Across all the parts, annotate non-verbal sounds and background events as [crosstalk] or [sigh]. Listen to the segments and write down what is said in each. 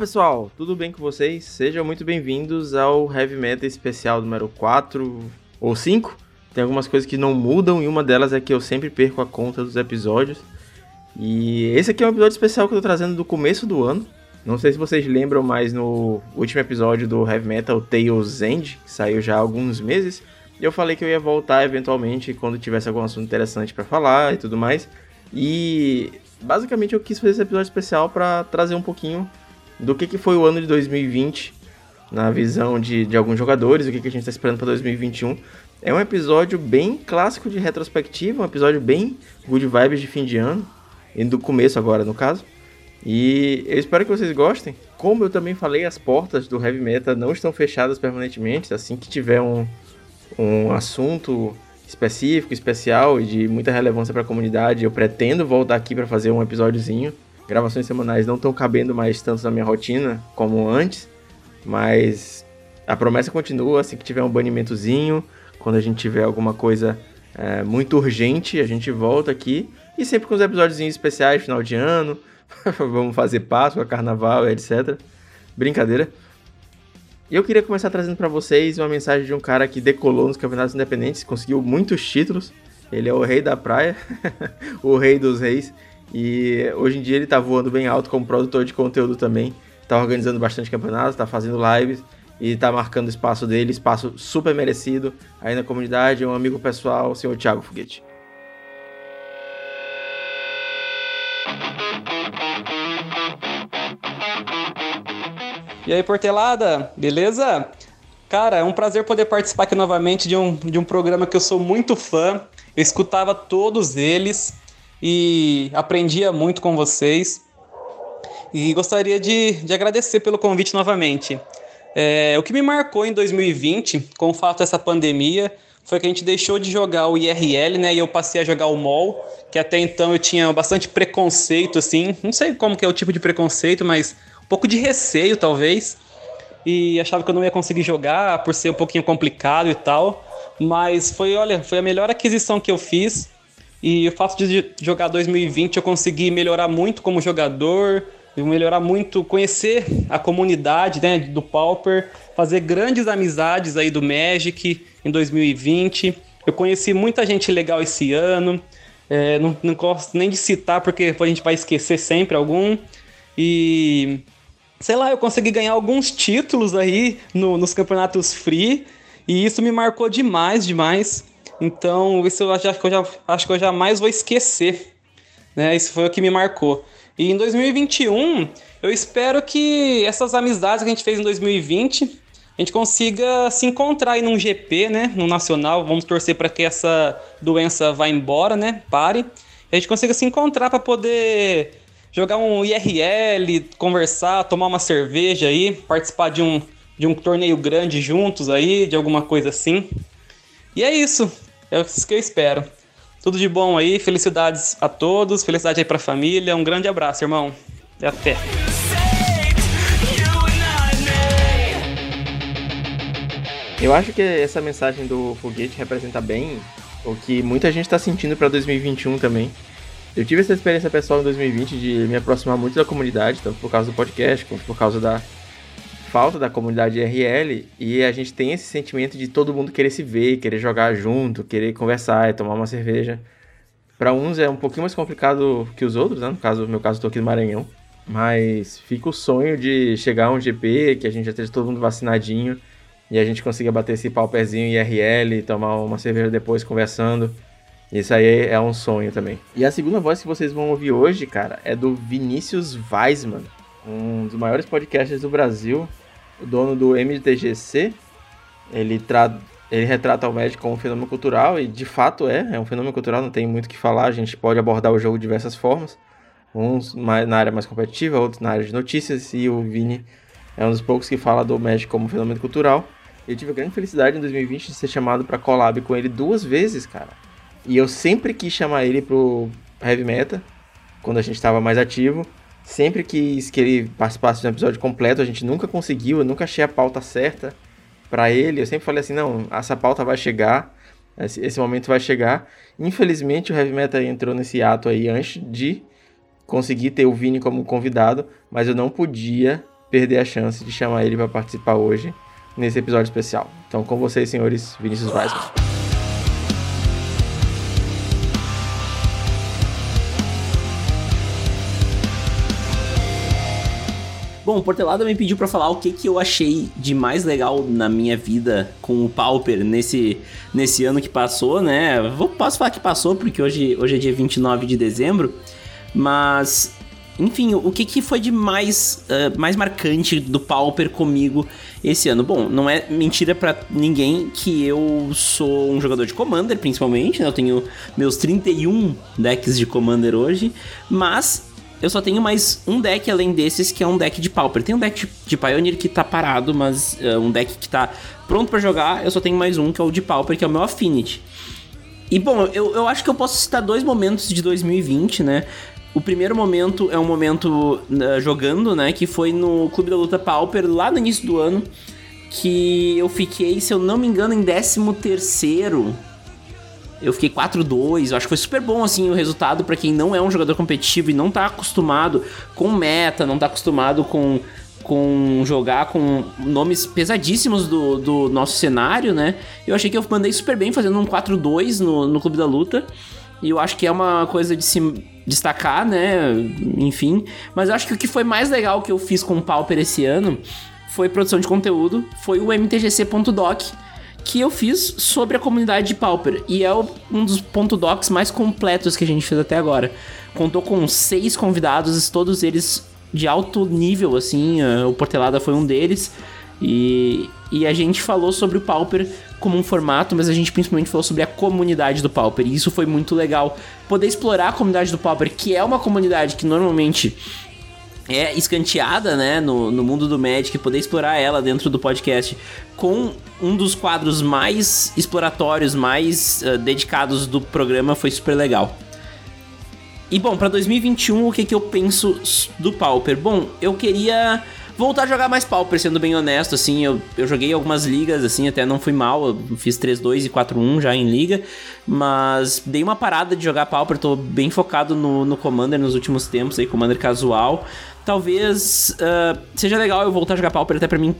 pessoal, tudo bem com vocês? Sejam muito bem-vindos ao Heavy Metal especial número 4 ou 5. Tem algumas coisas que não mudam e uma delas é que eu sempre perco a conta dos episódios. E esse aqui é um episódio especial que eu tô trazendo do começo do ano. Não sei se vocês lembram, mas no último episódio do Heavy Metal Tales End, que saiu já há alguns meses, eu falei que eu ia voltar eventualmente quando tivesse algum assunto interessante para falar e tudo mais. E basicamente eu quis fazer esse episódio especial para trazer um pouquinho do que, que foi o ano de 2020 na visão de, de alguns jogadores, o que, que a gente está esperando para 2021. É um episódio bem clássico de retrospectiva, um episódio bem good vibes de fim de ano, e do começo agora, no caso. E eu espero que vocês gostem. Como eu também falei, as portas do Heavy Metal não estão fechadas permanentemente. Assim que tiver um, um assunto específico, especial e de muita relevância para a comunidade, eu pretendo voltar aqui para fazer um episódiozinho gravações semanais não estão cabendo mais tanto na minha rotina como antes, mas a promessa continua, assim que tiver um banimentozinho, quando a gente tiver alguma coisa é, muito urgente, a gente volta aqui, e sempre com os episódios especiais, final de ano, [laughs] vamos fazer Páscoa, Carnaval, etc. Brincadeira. E eu queria começar trazendo para vocês uma mensagem de um cara que decolou nos campeonatos independentes, conseguiu muitos títulos. Ele é o rei da praia, [laughs] o rei dos reis. E hoje em dia ele tá voando bem alto como produtor de conteúdo também. Tá organizando bastante campeonatos, tá fazendo lives e tá marcando o espaço dele, espaço super merecido aí na comunidade. Um amigo pessoal, o senhor Thiago Foguete. E aí, Portelada, beleza? Cara, é um prazer poder participar aqui novamente de um, de um programa que eu sou muito fã. Eu escutava todos eles e aprendia muito com vocês. E gostaria de, de agradecer pelo convite novamente. É, o que me marcou em 2020, com o fato dessa pandemia, foi que a gente deixou de jogar o IRL, né? E eu passei a jogar o MOL, que até então eu tinha bastante preconceito, assim. Não sei como que é o tipo de preconceito, mas um pouco de receio, talvez. E achava que eu não ia conseguir jogar por ser um pouquinho complicado e tal. Mas foi, olha, foi a melhor aquisição que eu fiz. E o fato de jogar 2020 eu consegui melhorar muito como jogador, melhorar muito, conhecer a comunidade né, do Pauper, fazer grandes amizades aí do Magic em 2020. Eu conheci muita gente legal esse ano. É, não, não gosto nem de citar porque a gente vai esquecer sempre algum. E sei lá, eu consegui ganhar alguns títulos aí no, nos campeonatos free. E isso me marcou demais, demais. Então, isso eu acho que eu, já, acho que eu jamais vou esquecer. Né? Isso foi o que me marcou. E em 2021, eu espero que essas amizades que a gente fez em 2020, a gente consiga se encontrar aí num GP, né? No Nacional. Vamos torcer para que essa doença vá embora, né? Pare. E a gente consiga se encontrar para poder jogar um IRL, conversar, tomar uma cerveja aí, participar de um, de um torneio grande juntos aí, de alguma coisa assim. E é isso. É isso que eu espero. Tudo de bom aí, felicidades a todos, felicidade aí pra família. Um grande abraço, irmão. E até. Eu acho que essa mensagem do foguete representa bem o que muita gente está sentindo para 2021 também. Eu tive essa experiência pessoal em 2020 de me aproximar muito da comunidade, tanto por causa do podcast, quanto por causa da falta da comunidade RL e a gente tem esse sentimento de todo mundo querer se ver, querer jogar junto, querer conversar e tomar uma cerveja. Para uns é um pouquinho mais complicado que os outros, né? No caso, no meu caso, estou aqui no Maranhão. Mas fica o sonho de chegar a um GP, que a gente já esteja todo mundo vacinadinho e a gente consiga bater esse pauperzinho IRL, tomar uma cerveja depois conversando. Isso aí é um sonho também. E a segunda voz que vocês vão ouvir hoje, cara, é do Vinícius Weisman, um dos maiores podcasts do Brasil o dono do MTGC, ele, tra ele retrata o Magic como um fenômeno cultural, e de fato é, é um fenômeno cultural, não tem muito o que falar, a gente pode abordar o jogo de diversas formas, uns mais, na área mais competitiva, outros na área de notícias, e o Vini é um dos poucos que fala do Magic como um fenômeno cultural. Eu tive a grande felicidade em 2020 de ser chamado para collab com ele duas vezes, cara. E eu sempre quis chamar ele pro Heavy Meta, quando a gente estava mais ativo, sempre quis que ele participasse de um episódio completo, a gente nunca conseguiu, eu nunca achei a pauta certa para ele. Eu sempre falei assim, não, essa pauta vai chegar, esse, esse, momento vai chegar. Infelizmente o Heavy Metal entrou nesse ato aí antes de conseguir ter o Vini como convidado, mas eu não podia perder a chance de chamar ele para participar hoje nesse episódio especial. Então, com vocês, senhores Vinícius Weisman. Bom, o Portelada me pediu para falar o que, que eu achei de mais legal na minha vida com o Pauper nesse, nesse ano que passou, né? Vou, posso falar que passou, porque hoje, hoje é dia 29 de dezembro, mas enfim, o que, que foi de mais, uh, mais marcante do Pauper comigo esse ano? Bom, não é mentira para ninguém que eu sou um jogador de Commander, principalmente, né? Eu tenho meus 31 decks de Commander hoje, mas eu só tenho mais um deck além desses, que é um deck de Pauper. Tem um deck de Pioneer que tá parado, mas uh, um deck que tá pronto para jogar. Eu só tenho mais um, que é o de Pauper, que é o meu Affinity. E bom, eu, eu acho que eu posso citar dois momentos de 2020, né? O primeiro momento é um momento uh, jogando, né? Que foi no Clube da Luta Pauper, lá no início do ano. Que eu fiquei, se eu não me engano, em 13 terceiro eu fiquei 4-2, eu acho que foi super bom assim o resultado para quem não é um jogador competitivo e não tá acostumado com meta, não tá acostumado com com jogar com nomes pesadíssimos do, do nosso cenário, né? Eu achei que eu mandei super bem fazendo um 4-2 no, no Clube da Luta. E eu acho que é uma coisa de se destacar, né? Enfim. Mas eu acho que o que foi mais legal que eu fiz com o Pauper esse ano foi produção de conteúdo, foi o mtgc.doc que eu fiz sobre a comunidade de Pauper. E é um dos ponto docs mais completos que a gente fez até agora. Contou com seis convidados, todos eles de alto nível, assim. Uh, o Portelada foi um deles. E, e a gente falou sobre o Pauper como um formato, mas a gente principalmente falou sobre a comunidade do Pauper. E isso foi muito legal. Poder explorar a comunidade do Pauper, que é uma comunidade que normalmente é escanteada, né, no, no mundo do Magic, poder explorar ela dentro do podcast com um dos quadros mais exploratórios, mais uh, dedicados do programa foi super legal. E bom, para 2021, o que, que eu penso do Pauper? Bom, eu queria voltar a jogar mais Pauper, sendo bem honesto, assim, eu, eu joguei algumas ligas, assim, até não fui mal, eu fiz 3-2 e 4-1 já em liga, mas dei uma parada de jogar Pauper, tô bem focado no, no Commander nos últimos tempos, aí, Commander casual, talvez uh, seja legal eu voltar a jogar Pauper até para mim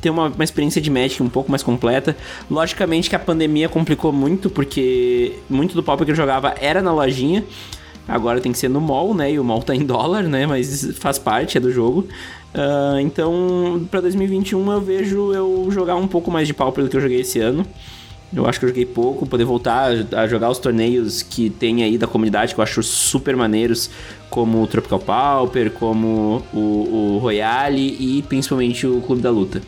ter uma, uma, experiência de Magic um pouco mais completa. Logicamente que a pandemia complicou muito, porque muito do Pauper que eu jogava era na lojinha. Agora tem que ser no mall, né? E o mall tá em dólar, né? Mas faz parte, é do jogo. Uh, então, para 2021 eu vejo eu jogar um pouco mais de Pauper do que eu joguei esse ano. Eu acho que eu joguei pouco, poder voltar a jogar os torneios que tem aí da comunidade, que eu acho super maneiros, como o Tropical Pauper, como o, o Royale e principalmente o Clube da Luta.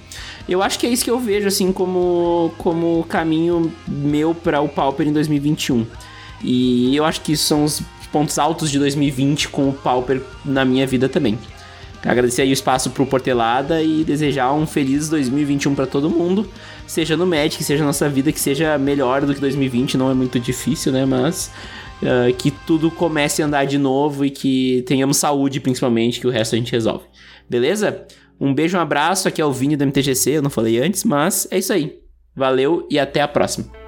Eu acho que é isso que eu vejo, assim, como, como caminho meu para o Pauper em 2021. E eu acho que são os pontos altos de 2020 com o Pauper na minha vida também. Agradecer aí o espaço pro Portelada e desejar um feliz 2021 para todo mundo, seja no Magic, seja na nossa vida, que seja melhor do que 2020, não é muito difícil, né? Mas uh, que tudo comece a andar de novo e que tenhamos saúde, principalmente, que o resto a gente resolve. Beleza? Um beijo, um abraço, aqui é o Vini do MTGC, eu não falei antes, mas é isso aí. Valeu e até a próxima.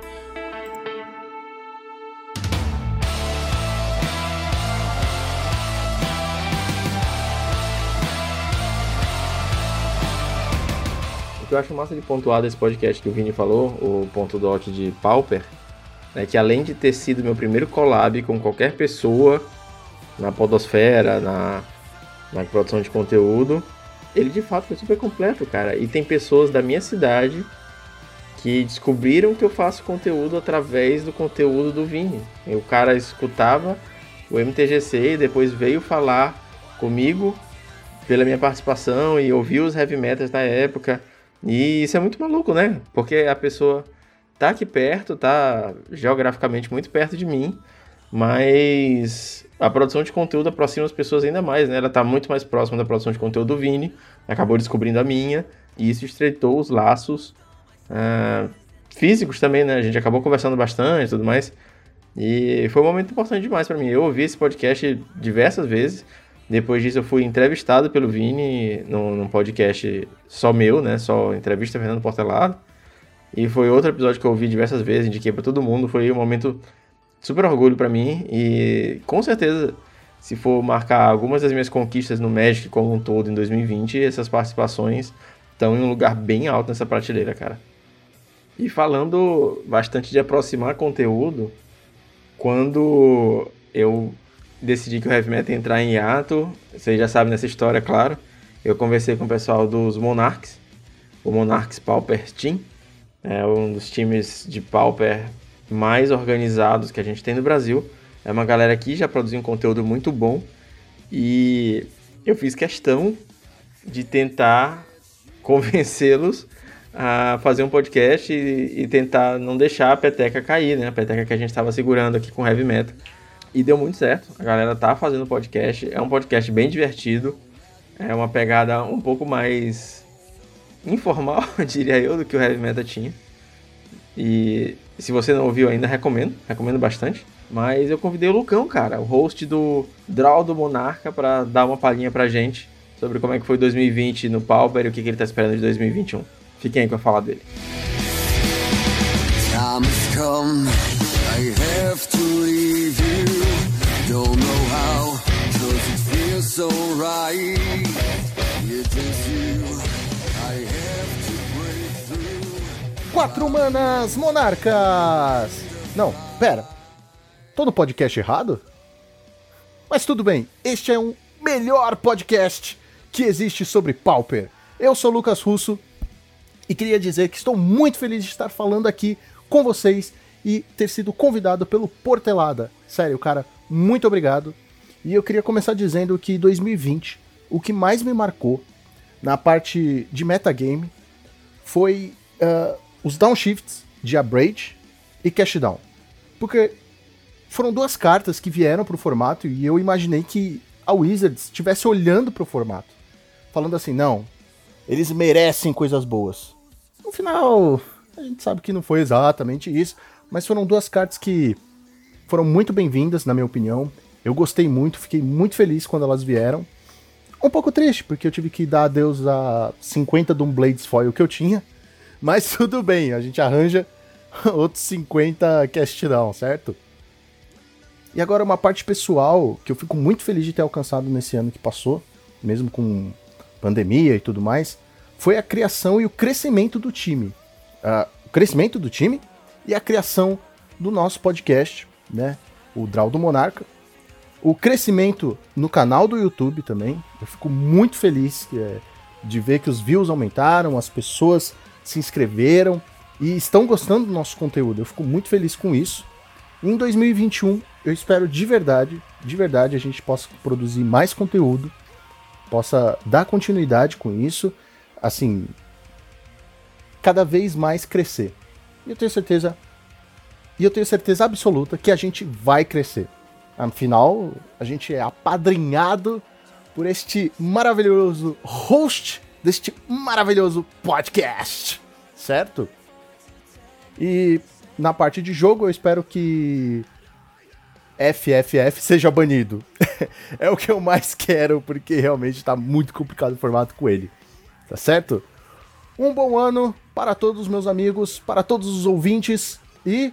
O que eu acho massa de pontuar desse podcast que o Vini falou, o ponto dot de Pauper, é que além de ter sido meu primeiro collab com qualquer pessoa na podosfera, na, na produção de conteúdo, ele de fato foi super completo, cara. E tem pessoas da minha cidade que descobriram que eu faço conteúdo através do conteúdo do Vini. o cara escutava o MTGC e depois veio falar comigo pela minha participação e ouviu os heavy metals na época e isso é muito maluco, né? Porque a pessoa tá aqui perto, tá geograficamente muito perto de mim, mas a produção de conteúdo aproxima as pessoas ainda mais, né? Ela tá muito mais próxima da produção de conteúdo do Vini, acabou descobrindo a minha, e isso estreitou os laços uh, físicos também, né? A gente acabou conversando bastante e tudo mais. E foi um momento importante demais para mim. Eu ouvi esse podcast diversas vezes, depois disso, eu fui entrevistado pelo Vini num, num podcast só meu, né? Só entrevista Fernando Portelado. E foi outro episódio que eu ouvi diversas vezes, indiquei para todo mundo. Foi um momento super orgulho para mim. E com certeza, se for marcar algumas das minhas conquistas no Magic como um todo em 2020, essas participações estão em um lugar bem alto nessa prateleira, cara. E falando bastante de aproximar conteúdo, quando eu decidi que o Heavy Metal ia entrar em hiato, vocês já sabem dessa história, claro, eu conversei com o pessoal dos Monarchs, o Monarchs Pauper Team, é um dos times de Pauper mais organizados que a gente tem no Brasil. É uma galera que já produziu um conteúdo muito bom e eu fiz questão de tentar [laughs] convencê-los a fazer um podcast e, e, tentar não deixar a peteca cair, né? A peteca que a gente estava segurando aqui com heavy metal. E deu muito certo. A galera tá fazendo podcast. É um podcast bem divertido. É uma pegada um pouco mais informal, [laughs] diria eu, do que o heavy metal tinha. E se você não ouviu ainda, recomendo. Recomendo bastante. Mas eu convidei o Lucão, cara, o host do Draw do Monarca, para dar uma palhinha pra gente sobre como é que foi 2020 no Pauper e o que, que ele tá esperando de 2021. Fiquem aí com a fala dele. Come, I have to leave you. Don't know how, cause it feels so right. It is you. I have to break through. Quatro manas monarcas! Não, pera. Tô no podcast errado? Mas tudo bem, este é um melhor podcast que existe sobre Pauper. Eu sou Lucas Russo e queria dizer que estou muito feliz de estar falando aqui com vocês e ter sido convidado pelo Portelada. Sério, cara, muito obrigado. E eu queria começar dizendo que 2020, o que mais me marcou na parte de metagame foi uh, os downshifts de Abrade e Cashdown. Porque foram duas cartas que vieram pro formato e eu imaginei que a Wizards estivesse olhando pro formato, falando assim, não, eles merecem coisas boas. No final, a gente sabe que não foi exatamente isso, mas foram duas cartas que foram muito bem-vindas, na minha opinião. Eu gostei muito, fiquei muito feliz quando elas vieram. Um pouco triste, porque eu tive que dar adeus a 50 de um Blades Foil que eu tinha. Mas [laughs] tudo bem, a gente arranja [laughs] outros 50 cast down, certo? E agora uma parte pessoal que eu fico muito feliz de ter alcançado nesse ano que passou, mesmo com pandemia e tudo mais, foi a criação e o crescimento do time. Uh, o crescimento do time e a criação do nosso podcast, né? O Draw do Monarca. O crescimento no canal do YouTube também. Eu fico muito feliz é, de ver que os views aumentaram, as pessoas se inscreveram e estão gostando do nosso conteúdo. Eu fico muito feliz com isso. Em 2021, eu espero de verdade, de verdade, a gente possa produzir mais conteúdo, possa dar continuidade com isso, assim, cada vez mais crescer. E eu tenho certeza, e eu tenho certeza absoluta que a gente vai crescer. Afinal, a gente é apadrinhado por este maravilhoso host deste maravilhoso podcast, certo? E na parte de jogo, eu espero que FFF seja banido. [laughs] é o que eu mais quero, porque realmente tá muito complicado o formato com ele. Tá certo? Um bom ano para todos os meus amigos, para todos os ouvintes e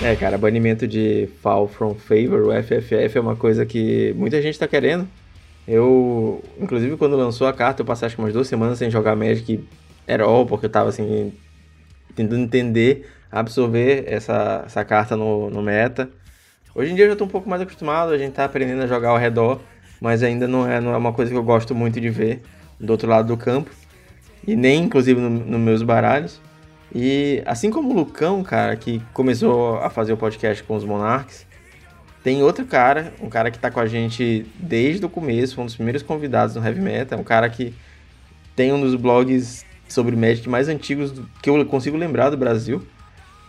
É, cara, banimento de Fall from Favor, o FFF, é uma coisa que muita gente tá querendo. Eu, inclusive, quando lançou a carta, eu passei acho que umas duas semanas sem jogar Magic at all, porque eu tava assim, tentando entender, absorver essa, essa carta no, no meta. Hoje em dia eu já tô um pouco mais acostumado, a gente tá aprendendo a jogar ao redor, mas ainda não é, não é uma coisa que eu gosto muito de ver do outro lado do campo. E nem, inclusive, nos no meus baralhos. E assim como o Lucão, cara, que começou a fazer o podcast com os Monarchs, tem outro cara, um cara que tá com a gente desde o começo, um dos primeiros convidados no Heavy Metal, um cara que tem um dos blogs sobre Magic mais antigos que eu consigo lembrar do Brasil.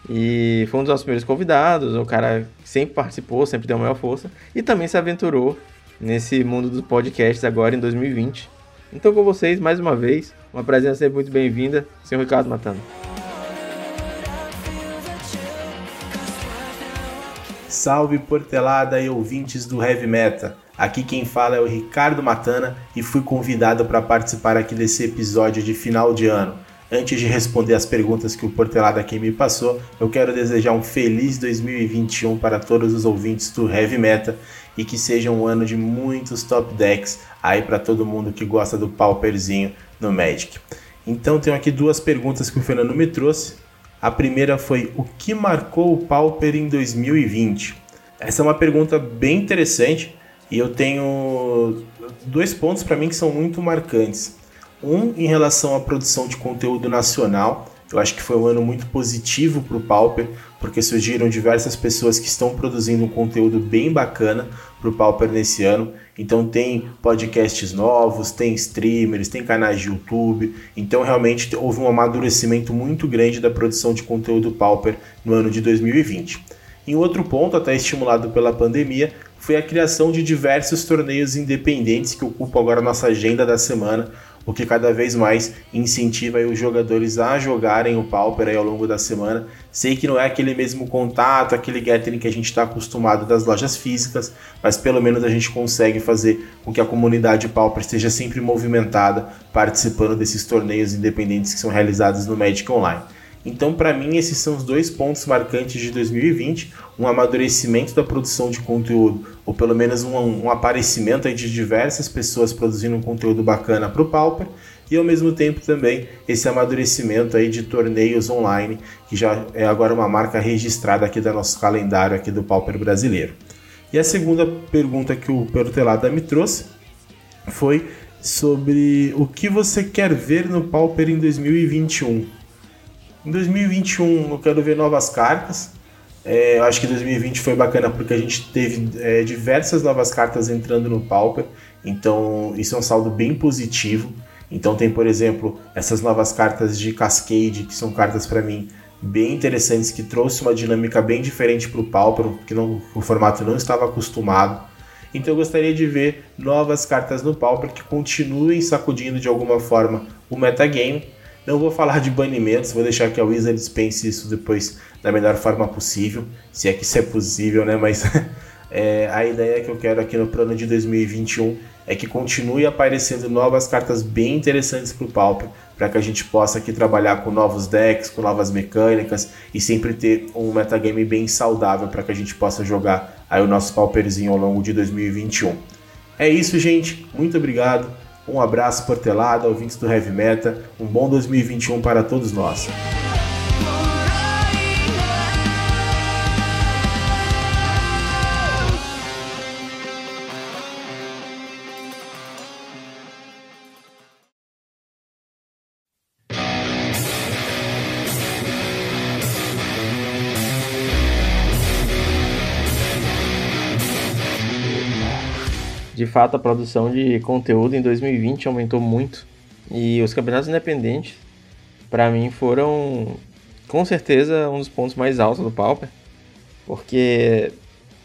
E foi um dos nossos primeiros convidados, o cara sempre participou, sempre deu a maior força, e também se aventurou nesse mundo dos podcasts agora em 2020. Então com vocês, mais uma vez, uma presença sempre muito bem-vinda, senhor Ricardo Matano. Salve Portelada e ouvintes do Heavy Meta. Aqui quem fala é o Ricardo Matana e fui convidado para participar aqui desse episódio de final de ano. Antes de responder as perguntas que o Portelada aqui me passou, eu quero desejar um feliz 2021 para todos os ouvintes do Heavy Meta e que seja um ano de muitos top decks aí para todo mundo que gosta do pauperzinho no Magic. Então tenho aqui duas perguntas que o Fernando me trouxe. A primeira foi o que marcou o Pauper em 2020? Essa é uma pergunta bem interessante e eu tenho dois pontos para mim que são muito marcantes. Um em relação à produção de conteúdo nacional. Eu acho que foi um ano muito positivo para o Pauper, porque surgiram diversas pessoas que estão produzindo um conteúdo bem bacana para o Pauper nesse ano. Então tem podcasts novos, tem streamers, tem canais de YouTube. Então realmente houve um amadurecimento muito grande da produção de conteúdo Pauper no ano de 2020. Em outro ponto, até estimulado pela pandemia, foi a criação de diversos torneios independentes que ocupam agora nossa agenda da semana, o que cada vez mais incentiva os jogadores a jogarem o Pauper ao longo da semana. Sei que não é aquele mesmo contato, aquele gathering que a gente está acostumado das lojas físicas, mas pelo menos a gente consegue fazer com que a comunidade Pauper esteja sempre movimentada, participando desses torneios independentes que são realizados no Magic Online. Então, para mim, esses são os dois pontos marcantes de 2020: um amadurecimento da produção de conteúdo, ou pelo menos um, um aparecimento de diversas pessoas produzindo um conteúdo bacana para o Pauper, e ao mesmo tempo também esse amadurecimento aí de torneios online, que já é agora uma marca registrada aqui do nosso calendário aqui do Pauper brasileiro. E a segunda pergunta que o Perutelada me trouxe foi sobre o que você quer ver no Pauper em 2021. Em 2021 eu quero ver novas cartas. É, eu acho que 2020 foi bacana porque a gente teve é, diversas novas cartas entrando no Pauper, então isso é um saldo bem positivo. Então tem, por exemplo, essas novas cartas de Cascade, que são cartas para mim bem interessantes, que trouxe uma dinâmica bem diferente para o Pauper, que não, o formato não estava acostumado. Então eu gostaria de ver novas cartas no Pauper que continuem sacudindo de alguma forma o metagame não vou falar de banimentos, vou deixar que a Wizards pense isso depois da melhor forma possível, se é que isso é possível, né? Mas [laughs] é, a ideia que eu quero aqui no plano de 2021 é que continue aparecendo novas cartas bem interessantes para o Pauper, para que a gente possa aqui trabalhar com novos decks, com novas mecânicas e sempre ter um metagame bem saudável para que a gente possa jogar aí o nosso Pauperzinho ao longo de 2021. É isso, gente. Muito obrigado. Um abraço portelada, ouvintes do Heavy Meta. Um bom 2021 para todos nós. De fato a produção de conteúdo em 2020 aumentou muito e os campeonatos independentes para mim foram com certeza um dos pontos mais altos do Pauper, porque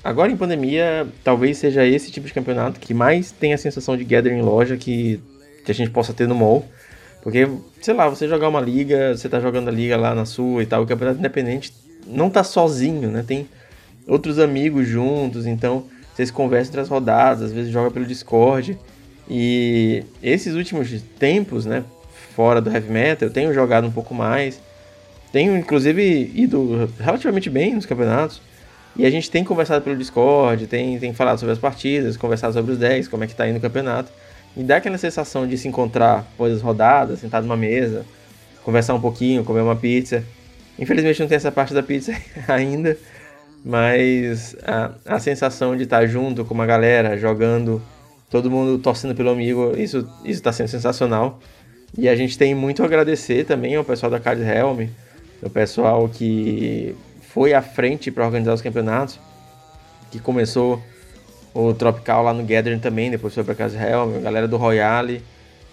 agora em pandemia talvez seja esse tipo de campeonato que mais tem a sensação de gathering em loja que, que a gente possa ter no mall. Porque, sei lá, você jogar uma liga, você tá jogando a liga lá na sua e tal, o campeonato independente não tá sozinho, né? Tem outros amigos juntos, então vocês conversam entre as rodadas, às vezes joga pelo Discord. E esses últimos tempos, né, fora do heavy metal, eu tenho jogado um pouco mais. Tenho inclusive ido relativamente bem nos campeonatos. E a gente tem conversado pelo Discord, tem, tem falado sobre as partidas, conversado sobre os decks, como é que tá indo o campeonato. E dá aquela sensação de se encontrar após as rodadas, sentado numa mesa, conversar um pouquinho, comer uma pizza. Infelizmente não tem essa parte da pizza [laughs] ainda, mas a, a sensação de estar junto com uma galera, jogando, todo mundo torcendo pelo amigo, isso está sendo sensacional. E a gente tem muito a agradecer também ao pessoal da Card Helm, o pessoal que foi à frente para organizar os campeonatos, que começou o Tropical lá no Gathering também, depois foi para Card Helm, a galera do Royale,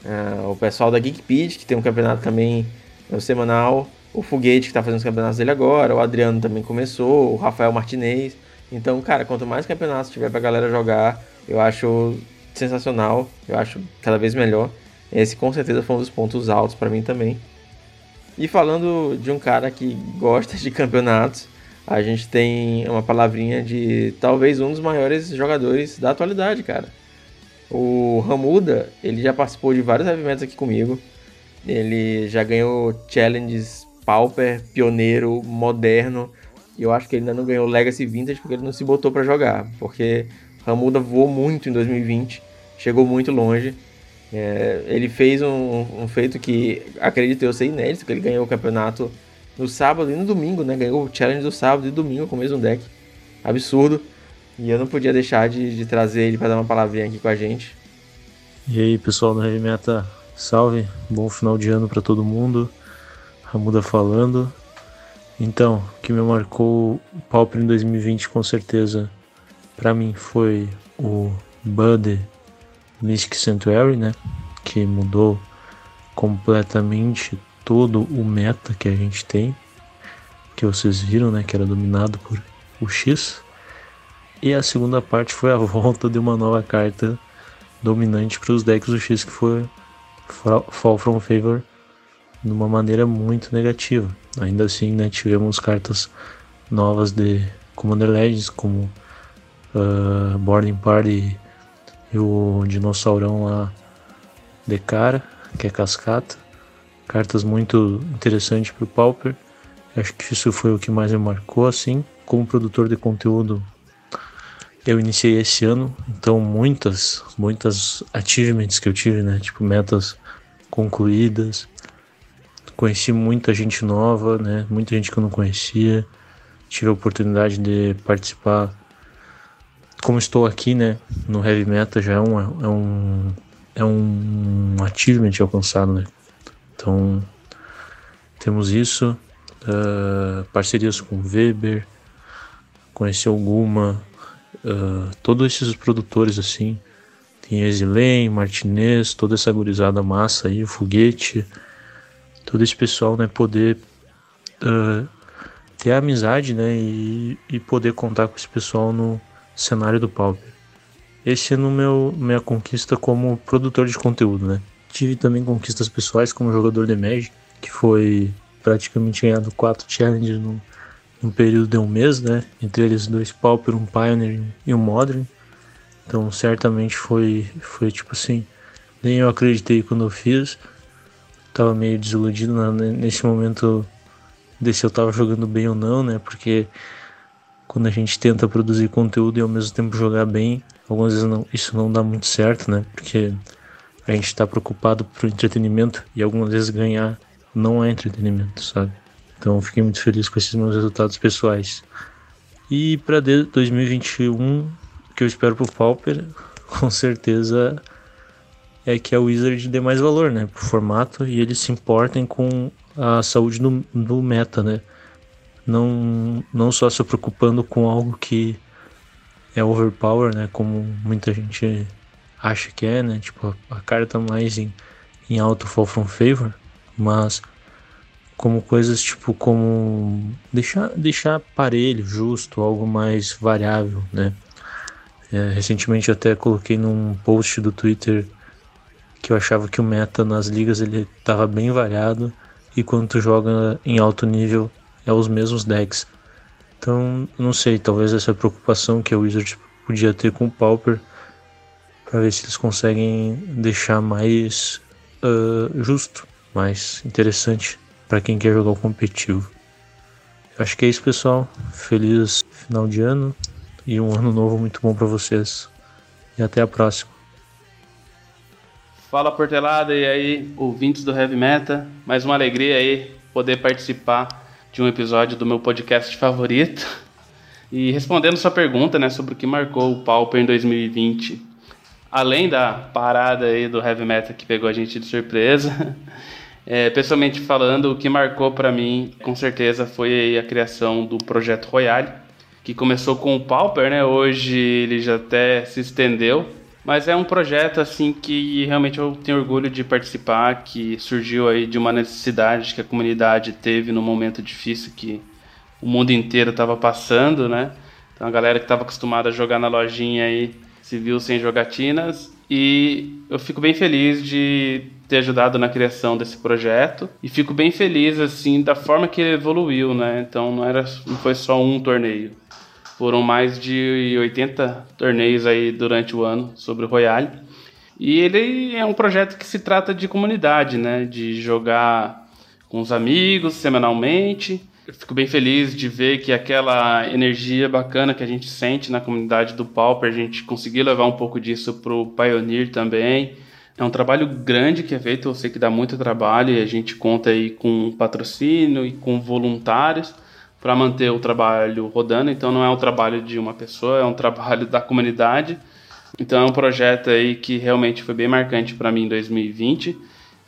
uh, o pessoal da Geekpedia, que tem um campeonato também no semanal, o Foguete, que está fazendo os campeonatos dele agora, o Adriano também começou, o Rafael Martinez. Então, cara, quanto mais campeonatos tiver pra galera jogar, eu acho sensacional, eu acho cada vez melhor. Esse com certeza foi um dos pontos altos para mim também. E falando de um cara que gosta de campeonatos, a gente tem uma palavrinha de talvez um dos maiores jogadores da atualidade, cara. O Ramuda, ele já participou de vários eventos aqui comigo. Ele já ganhou challenges Pauper, pioneiro, moderno. E eu acho que ele ainda não ganhou Legacy Vintage porque ele não se botou para jogar. Porque Ramuda voou muito em 2020, chegou muito longe. É, ele fez um, um, feito que acredito eu ser inédito, que ele ganhou o campeonato no sábado e no domingo, né? Ganhou o challenge do sábado e domingo com o mesmo deck. Absurdo. E eu não podia deixar de, de trazer ele para dar uma palavrinha aqui com a gente. E aí, pessoal do Heavy Meta, salve. Bom final de ano para todo mundo. Ramuda falando. Então, o que me marcou o Pauper em 2020 com certeza para mim foi o Buddy Mystic Sanctuary, né? Que mudou completamente todo o meta que a gente tem, que vocês viram, né, que era dominado por o X. E a segunda parte foi a [laughs] volta de uma nova carta dominante para os decks do X, que foi Fall from Favor de uma maneira muito negativa. Ainda assim, né, tivemos cartas novas de Commander Legends, como uh, Boarding Party e o dinossaurão lá de cara, que é cascata. Cartas muito interessantes para o Pauper. Acho que isso foi o que mais me marcou, assim. Como produtor de conteúdo, eu iniciei esse ano, então muitas, muitas achievements que eu tive, né? Tipo, metas concluídas. Conheci muita gente nova, né? Muita gente que eu não conhecia. Tive a oportunidade de participar. Como estou aqui, né? No Heavy Metal já é um, é um, é um achievement alcançado, né? Então, temos isso. Uh, parcerias com Weber, conheci alguma, uh, todos esses produtores assim. Tem Exilem, Martinez, toda essa gurizada massa aí, o Foguete, todo esse pessoal, né, poder uh, ter amizade, né, e, e poder contar com esse pessoal no cenário do Pauper. Esse é no meu minha conquista como produtor de conteúdo, né. Tive também conquistas pessoais como jogador de Magic, que foi praticamente ganhando quatro challenges no, num período de um mês, né? Entre eles dois Pauper, um Pioneer e um Modern. Então certamente foi, foi tipo assim, nem eu acreditei quando eu fiz. Tava meio desiludido né? nesse momento de se eu tava jogando bem ou não, né? Porque quando a gente tenta produzir conteúdo e ao mesmo tempo jogar bem, algumas vezes não, isso não dá muito certo, né? Porque a gente está preocupado pro entretenimento e algumas vezes ganhar não é entretenimento, sabe? Então fiquei muito feliz com esses meus resultados pessoais. E para 2021, o que eu espero pro Pauper, [laughs] com certeza é que a Wizard dê mais valor, né, pro formato e eles se importem com a saúde do, do meta, né? Não, não só se preocupando com algo que é overpower, né, como muita gente acha que é, né? Tipo, a, carta mais em, em alto fall from favor, mas como coisas tipo como deixar deixar parelho, justo, algo mais variável, né? É, recentemente até coloquei num post do Twitter que eu achava que o meta nas ligas ele estava bem variado e quando tu joga em alto nível é os mesmos decks. Então, não sei, talvez essa preocupação que a Wizard podia ter com o Pauper para ver se eles conseguem deixar mais uh, justo, mais interessante para quem quer jogar o competitivo. Acho que é isso, pessoal. Feliz final de ano e um ano novo muito bom para vocês. E até a próxima. Fala Portelada e aí, ouvintes do Heavy Meta. Mais uma alegria aí poder participar de um episódio do meu podcast favorito. E respondendo sua pergunta, né, sobre o que marcou o Pauper em 2020 além da parada aí do heavy metal que pegou a gente de surpresa, [laughs] é, pessoalmente falando, o que marcou para mim, com certeza, foi a criação do projeto Royale, que começou com o Pauper, né? Hoje ele já até se estendeu, mas é um projeto assim que realmente eu tenho orgulho de participar, que surgiu aí de uma necessidade que a comunidade teve no momento difícil que o mundo inteiro estava passando, né? Então a galera que estava acostumada a jogar na lojinha aí se viu sem jogatinas e eu fico bem feliz de ter ajudado na criação desse projeto e fico bem feliz assim da forma que ele evoluiu, né? Então não era não foi só um torneio. Foram mais de 80 torneios aí durante o ano sobre o Royale. E ele é um projeto que se trata de comunidade, né? De jogar com os amigos semanalmente. Eu fico bem feliz de ver que aquela energia bacana que a gente sente na comunidade do Pauper, a gente conseguir levar um pouco disso pro Pioneer também é um trabalho grande que é feito, eu sei que dá muito trabalho e a gente conta aí com patrocínio e com voluntários para manter o trabalho rodando. Então não é um trabalho de uma pessoa, é um trabalho da comunidade. Então é um projeto aí que realmente foi bem marcante para mim em 2020.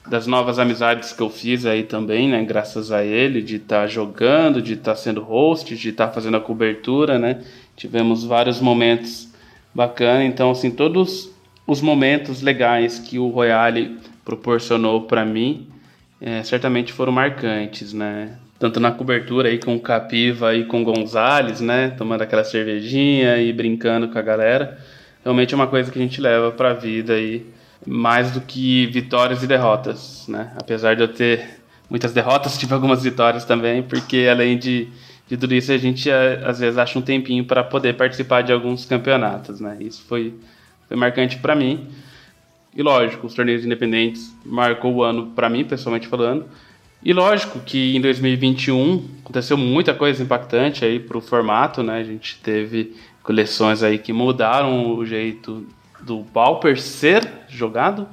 Das novas amizades que eu fiz aí também, né, graças a ele, de estar tá jogando, de estar tá sendo host, de estar tá fazendo a cobertura, né? Tivemos vários momentos bacanas. Então assim, todos os momentos legais que o Royale proporcionou para mim é, certamente foram marcantes, né? Tanto na cobertura aí com o Capiva e com o Gonzalez, né? Tomando aquela cervejinha e brincando com a galera. Realmente é uma coisa que a gente leva para a vida aí, mais do que vitórias e derrotas, né? Apesar de eu ter muitas derrotas, [laughs] tive algumas vitórias também, porque além de, de tudo isso, a gente às vezes acha um tempinho para poder participar de alguns campeonatos, né? Isso foi foi marcante para mim. E lógico, os torneios independentes marcou o ano para mim, pessoalmente falando. E lógico que em 2021 aconteceu muita coisa impactante aí pro formato, né? A gente teve coleções aí que mudaram o jeito do Pauper ser jogado,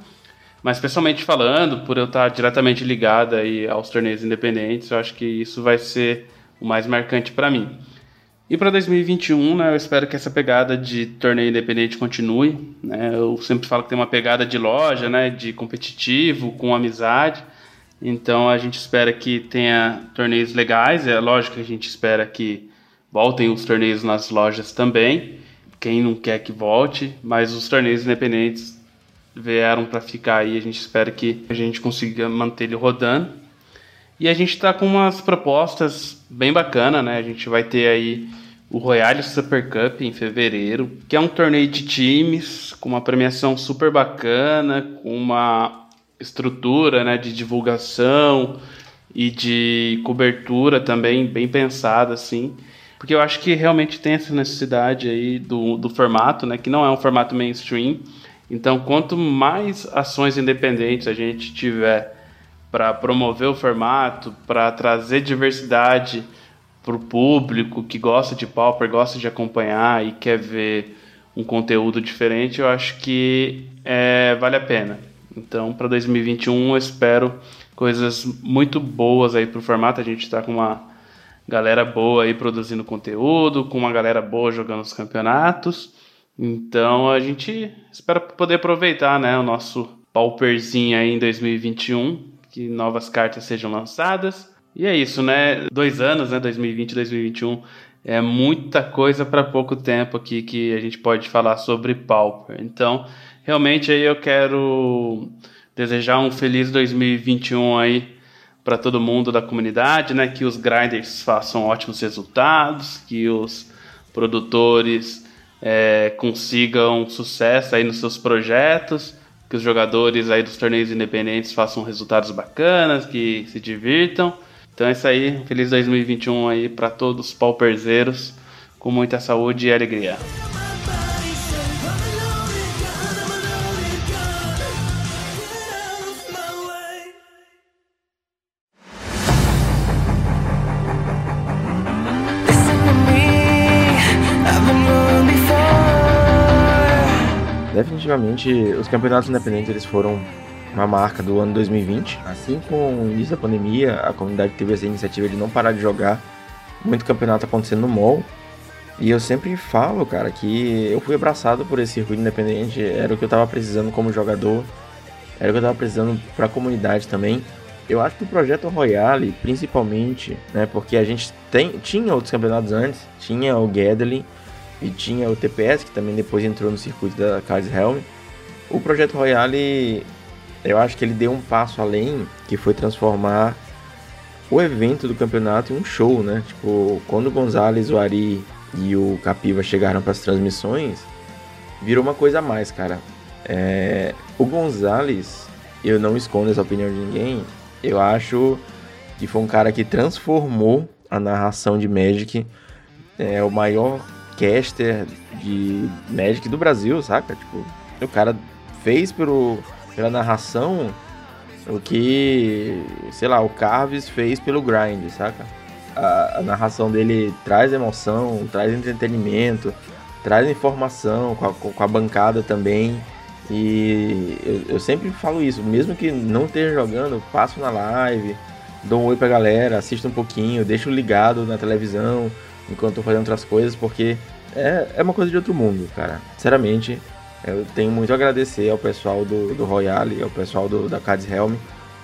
mas pessoalmente falando, por eu estar diretamente ligado aí aos torneios independentes, eu acho que isso vai ser o mais marcante para mim. E para 2021, né, eu espero que essa pegada de torneio independente continue. Né? Eu sempre falo que tem uma pegada de loja, né, de competitivo, com amizade. Então a gente espera que tenha torneios legais. É lógico que a gente espera que voltem os torneios nas lojas também. Quem não quer que volte, mas os torneios independentes vieram para ficar aí. A gente espera que a gente consiga manter ele rodando. E a gente está com umas propostas bem bacanas, né? A gente vai ter aí o Royale Super Cup em fevereiro, que é um torneio de times com uma premiação super bacana, com uma estrutura né, de divulgação e de cobertura também bem pensada assim. Porque eu acho que realmente tem essa necessidade aí do, do formato, né, que não é um formato mainstream. Então, quanto mais ações independentes a gente tiver para promover o formato, para trazer diversidade para o público que gosta de Pauper, gosta de acompanhar e quer ver um conteúdo diferente, eu acho que é, vale a pena. Então, para 2021, eu espero coisas muito boas aí para o formato. A gente está com uma galera boa aí produzindo conteúdo, com uma galera boa jogando os campeonatos. Então, a gente espera poder aproveitar né, o nosso pauperzinho aí em 2021 que novas cartas sejam lançadas. E é isso, né? Dois anos, né? 2020 e 2021. É muita coisa para pouco tempo aqui que a gente pode falar sobre Pauper. Então, realmente aí eu quero desejar um feliz 2021 aí para todo mundo da comunidade, né? Que os grinders façam ótimos resultados, que os produtores é, consigam sucesso aí nos seus projetos que os jogadores aí dos torneios independentes façam resultados bacanas, que se divirtam. Então é isso aí, feliz 2021 aí para todos os pauperzeiros, com muita saúde e alegria. Os campeonatos independentes eles foram uma marca do ano 2020. Assim com o início da pandemia, a comunidade teve essa iniciativa de não parar de jogar. Muito campeonato acontecendo no mall. E eu sempre falo, cara, que eu fui abraçado por esse circuito independente. Era o que eu tava precisando como jogador. Era o que eu tava precisando para a comunidade também. Eu acho que o projeto Royale, principalmente, né, porque a gente tem, tinha outros campeonatos antes, tinha o Gathering, e tinha o TPS, que também depois entrou no circuito da Kaiser Helm. O Projeto Royale, eu acho que ele deu um passo além, que foi transformar o evento do campeonato em um show, né? Tipo, quando o Gonzalez, o Ari e o Capiva chegaram para as transmissões, virou uma coisa a mais, cara. É... O Gonzalez, eu não escondo essa opinião de ninguém, eu acho que foi um cara que transformou a narração de Magic. É o maior caster de Magic do Brasil, saca? Tipo, o cara fez pelo, pela narração o que, sei lá, o Carves fez pelo grind, saca? A, a narração dele traz emoção, traz entretenimento, traz informação com a, com a bancada também. E eu, eu, sempre falo isso, mesmo que não esteja jogando, passo na live, dou um oi pra galera, assisto um pouquinho, deixo ligado na televisão enquanto tô fazendo outras coisas, porque é, é uma coisa de outro mundo, cara. Sinceramente, eu tenho muito a agradecer ao pessoal do, do Royale, ao pessoal do, da Cards Helm,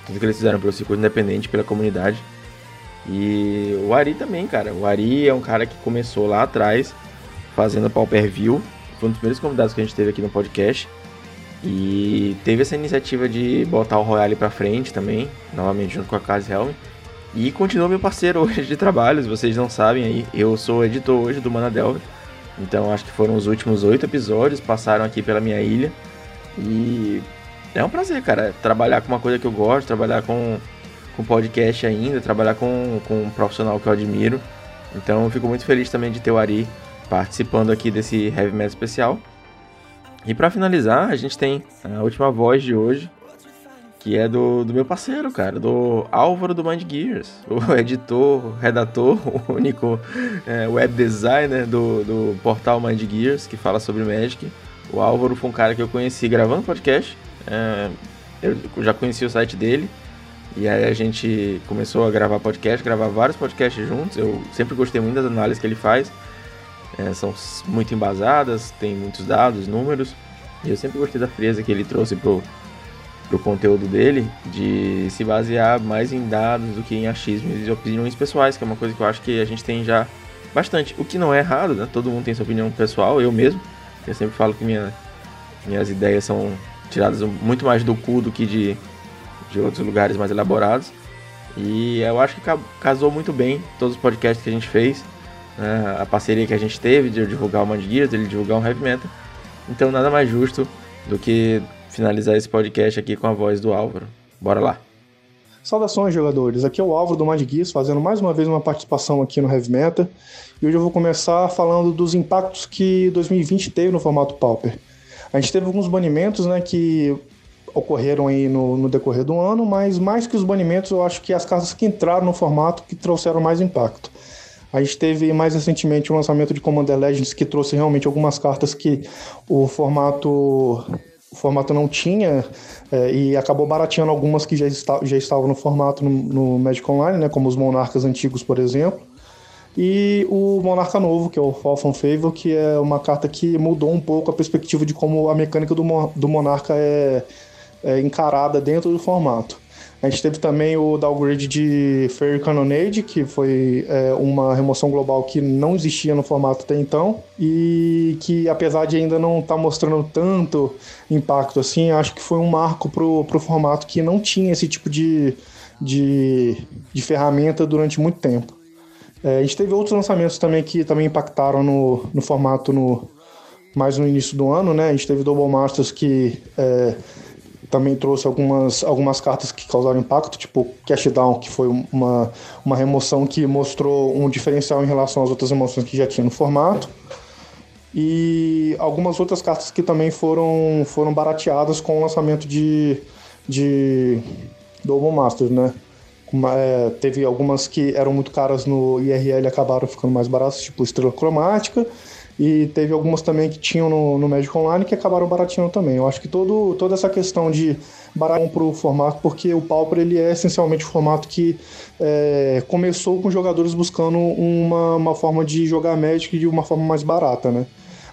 tudo que eles fizeram pelo circuito independente, pela comunidade. E o Ari também, cara. O Ari é um cara que começou lá atrás, fazendo pau per view. Foi um dos primeiros convidados que a gente teve aqui no podcast. E teve essa iniciativa de botar o Royale pra frente também, novamente junto com a Casa Helm. E continua meu parceiro hoje de trabalho, se vocês não sabem aí, eu sou editor hoje do Mana Delver. Então acho que foram os últimos oito episódios, passaram aqui pela minha ilha. E é um prazer, cara, trabalhar com uma coisa que eu gosto, trabalhar com, com podcast ainda, trabalhar com, com um profissional que eu admiro. Então eu fico muito feliz também de ter o Ari participando aqui desse Heavy Metal especial. E para finalizar, a gente tem a última voz de hoje, que é do, do meu parceiro, cara, do Álvaro do Mind Gears, [laughs] o editor, redator, [laughs] o único é, web designer do, do portal Mind Gears, que fala sobre Magic. O Álvaro foi um cara que eu conheci gravando podcast, é, eu já conheci o site dele, e aí a gente começou a gravar podcast, gravar vários podcasts juntos. Eu sempre gostei muito das análises que ele faz é, são muito embasadas, tem muitos dados, números. E eu sempre gostei da frieza que ele trouxe pro, pro conteúdo dele, de se basear mais em dados do que em achismos e opiniões pessoais, que é uma coisa que eu acho que a gente tem já bastante. O que não é errado, né? Todo mundo tem sua opinião pessoal, eu mesmo. Eu sempre falo que minha, minhas ideias são tiradas muito mais do cu do que de, de outros lugares mais elaborados. E eu acho que casou muito bem todos os podcasts que a gente fez né, a parceria que a gente teve de divulgar o Mind Gears, dele divulgar um Heavy Metal. Então nada mais justo do que finalizar esse podcast aqui com a voz do Álvaro. Bora lá! Saudações, jogadores! Aqui é o Álvaro do Gears, fazendo mais uma vez uma participação aqui no Heavy Metal. E hoje eu vou começar falando dos impactos que 2020 teve no formato Pauper. A gente teve alguns banimentos né, que ocorreram aí no, no, decorrer do ano, mas mais que os banimentos, eu acho que as cartas que entraram no formato que trouxeram mais impacto. A gente teve mais recentemente o lançamento de Commander Legends que trouxe realmente algumas cartas que o formato o formato não tinha é, e acabou barateando algumas que já, está, já estavam no formato no, no Magic Online, né, como os Monarcas antigos, por exemplo. E o Monarca Novo, que é o Falcon Favor, que é uma carta que mudou um pouco a perspectiva de como a mecânica do, do Monarca é, é encarada dentro do formato. A gente teve também o downgrade de Fairy Cannonade, que foi é, uma remoção global que não existia no formato até então, e que apesar de ainda não estar tá mostrando tanto impacto assim, acho que foi um marco pro, pro formato que não tinha esse tipo de, de, de ferramenta durante muito tempo. É, a gente teve outros lançamentos também que também impactaram no, no formato no, mais no início do ano, né? A gente teve Double Masters que é, também trouxe algumas, algumas cartas que causaram impacto, tipo Cash Down, que foi uma, uma remoção que mostrou um diferencial em relação às outras remoções que já tinha no formato. E algumas outras cartas que também foram, foram barateadas com o lançamento de, de Double Masters, né? É, teve algumas que eram muito caras no IRL e acabaram ficando mais baratas, tipo Estrela Cromática. E teve algumas também que tinham no, no Magic Online que acabaram baratinho também. Eu acho que todo, toda essa questão de barato para o formato, porque o Pauper ele é essencialmente um formato que é, começou com jogadores buscando uma, uma forma de jogar Magic de uma forma mais barata, né?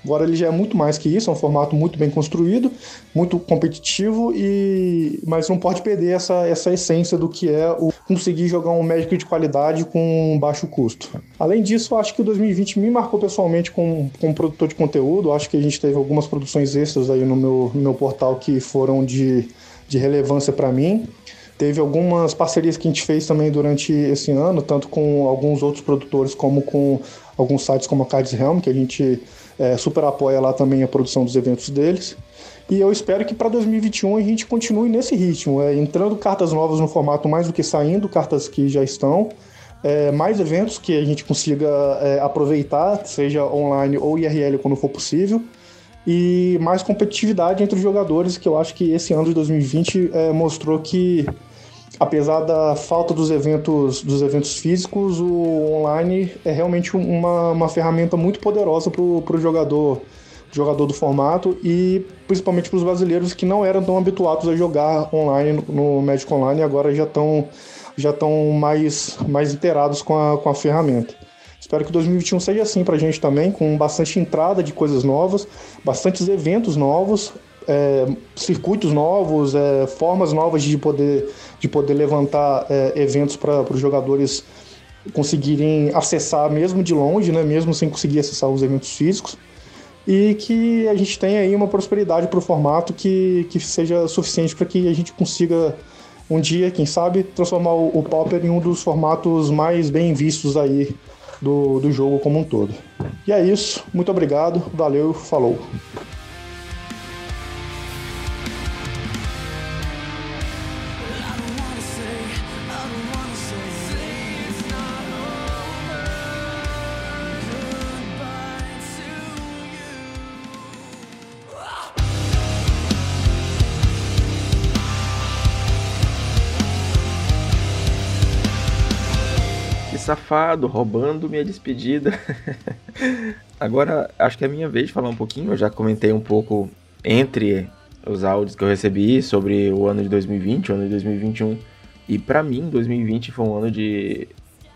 Agora ele já é muito mais que isso, é um formato muito bem construído, muito competitivo e mas não pode perder essa, essa essência do que é o conseguir jogar um Magic de qualidade com baixo custo. Além disso, acho que o 2020 me marcou pessoalmente como, como produtor de conteúdo. Acho que a gente teve algumas produções extras aí no meu, no meu portal que foram de, de relevância para mim. Teve algumas parcerias que a gente fez também durante esse ano, tanto com alguns outros produtores como com alguns sites como a Cards Helm, que a gente é, super apoia lá também a produção dos eventos deles. E eu espero que para 2021 a gente continue nesse ritmo, é, entrando cartas novas no formato mais do que saindo, cartas que já estão. É, mais eventos que a gente consiga é, aproveitar, seja online ou IRL quando for possível, e mais competitividade entre os jogadores, que eu acho que esse ano de 2020 é, mostrou que, apesar da falta dos eventos, dos eventos físicos, o online é realmente uma, uma ferramenta muito poderosa para o jogador jogador do formato e principalmente para os brasileiros que não eram tão habituados a jogar online no, Magic Online e agora já estão já estão mais, mais inteirados com a, com a ferramenta. Espero que 2021 seja assim para a gente também, com bastante entrada de coisas novas, bastantes eventos novos, é, circuitos novos, é, formas novas de poder, de poder levantar é, eventos para os jogadores conseguirem acessar mesmo de longe, né, mesmo sem conseguir acessar os eventos físicos e que a gente tenha aí uma prosperidade para o formato que, que seja suficiente para que a gente consiga um dia, quem sabe, transformar o, o Pauper em um dos formatos mais bem vistos aí do, do jogo como um todo. E é isso, muito obrigado, valeu, falou. Safado, roubando minha despedida. [laughs] Agora, acho que é minha vez de falar um pouquinho. Eu já comentei um pouco entre os áudios que eu recebi sobre o ano de 2020, o ano de 2021. E para mim, 2020 foi um ano de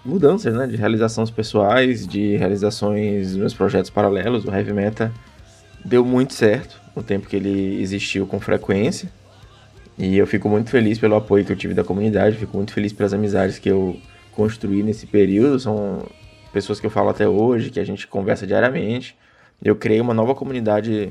mudanças, né? De realizações pessoais, de realizações dos meus projetos paralelos. O Heavy Meta deu muito certo no tempo que ele existiu com frequência. E eu fico muito feliz pelo apoio que eu tive da comunidade, fico muito feliz pelas amizades que eu construir nesse período. São pessoas que eu falo até hoje, que a gente conversa diariamente. Eu criei uma nova comunidade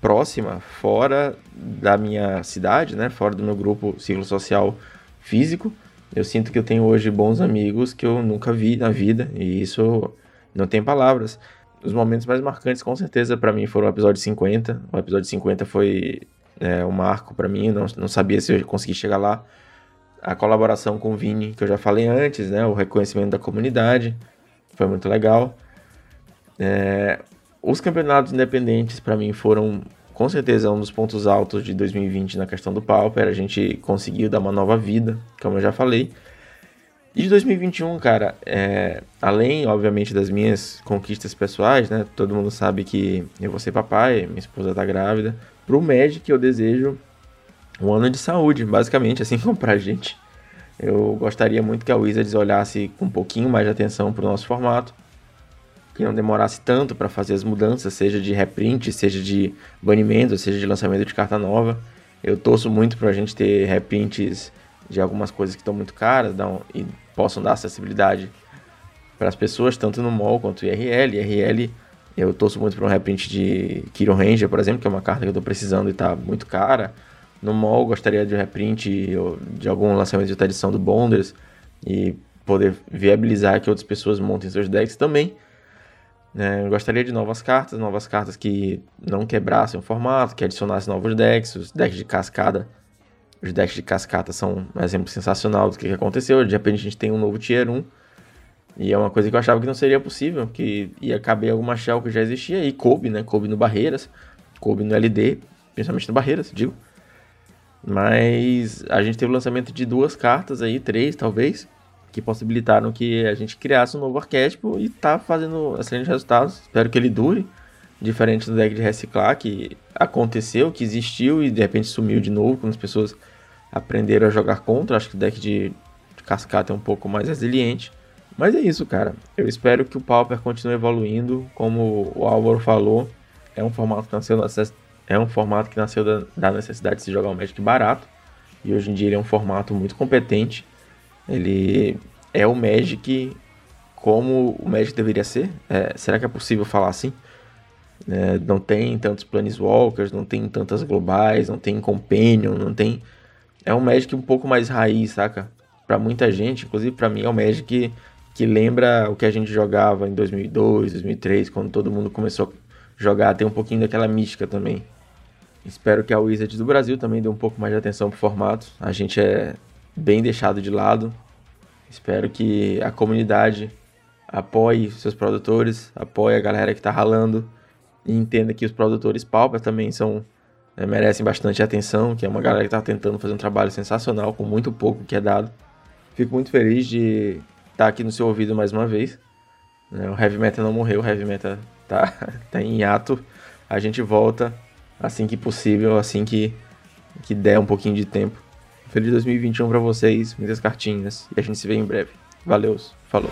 próxima, fora da minha cidade, né? Fora do meu grupo ciclo social físico. Eu sinto que eu tenho hoje bons amigos que eu nunca vi na vida e isso não tem palavras. Os momentos mais marcantes, com certeza, para mim foram o episódio 50. O episódio 50 foi é, um marco para mim, não, não sabia se eu consegui chegar lá a colaboração com o Vini, que eu já falei antes, né? O reconhecimento da comunidade, foi muito legal. É, os campeonatos independentes, para mim, foram com certeza um dos pontos altos de 2020 na questão do Pauper. A gente conseguiu dar uma nova vida, como eu já falei. E de 2021, cara, é, além, obviamente, das minhas conquistas pessoais, né? Todo mundo sabe que eu vou ser papai, minha esposa tá grávida. Pro Magic eu desejo um ano de saúde, basicamente, assim [laughs] como pra gente. Eu gostaria muito que a Wizards olhasse com um pouquinho mais de atenção para o nosso formato, que não demorasse tanto para fazer as mudanças, seja de reprint, seja de banimento, seja de lançamento de carta nova. Eu torço muito para a gente ter reprints de algumas coisas que estão muito caras um, e possam dar acessibilidade para as pessoas, tanto no mall quanto IRL. IRL, eu torço muito para um reprint de Kiro Ranger, por exemplo, que é uma carta que eu estou precisando e está muito cara no mall gostaria de reprint de algum lançamento de outra edição do Bonders e poder viabilizar que outras pessoas montem seus decks também. É, gostaria de novas cartas, novas cartas que não quebrassem o formato, que adicionassem novos decks, os decks de cascada. Os decks de cascata são um exemplo sensacional do que aconteceu. De repente a gente tem um novo Tier 1. E é uma coisa que eu achava que não seria possível, que ia caber alguma shell que já existia e coube, né? Coube no Barreiras, coube no LD, principalmente no Barreiras, digo. Mas a gente teve o lançamento de duas cartas aí, três talvez, que possibilitaram que a gente criasse um novo arquétipo e tá fazendo excelentes resultados. Espero que ele dure, diferente do deck de reciclar que aconteceu, que existiu e de repente sumiu de novo quando as pessoas aprenderam a jogar contra. Acho que o deck de, cascata é um pouco mais resiliente. Mas é isso, cara. Eu espero que o Pauper continue evoluindo, como o Álvaro falou. É um formato que nasceu é um formato que nasceu da, da, necessidade de se jogar um Magic barato. E hoje em dia ele é um formato muito competente. Ele é o Magic como o Magic deveria ser. É, será que é possível falar assim? É, não tem tantos Planeswalkers, não tem tantas globais, não tem Companion, não tem. É um Magic um pouco mais raiz, saca? Para muita gente, inclusive para mim, é um Magic que, que lembra o que a gente jogava em 2002, 2003, quando todo mundo começou a jogar. Tem um pouquinho daquela mística também. Espero que a Wizard do Brasil também dê um pouco mais de atenção pro formato. A gente é bem deixado de lado. Espero que a comunidade apoie seus produtores, apoie a galera que tá ralando e entenda que os produtores Pauper também são né, merecem bastante atenção, que é uma galera que tá tentando fazer um trabalho sensacional com muito pouco que é dado. Fico muito feliz de estar tá aqui no seu ouvido mais uma vez. Né, o Heavy Metal não morreu, o Heavy Metal tá, [laughs] tá em hiato. A gente volta assim que possível, assim que, que der um pouquinho de tempo. Feliz 2021 para vocês, muitas cartinhas e a gente se vê em breve. Valeu, falou.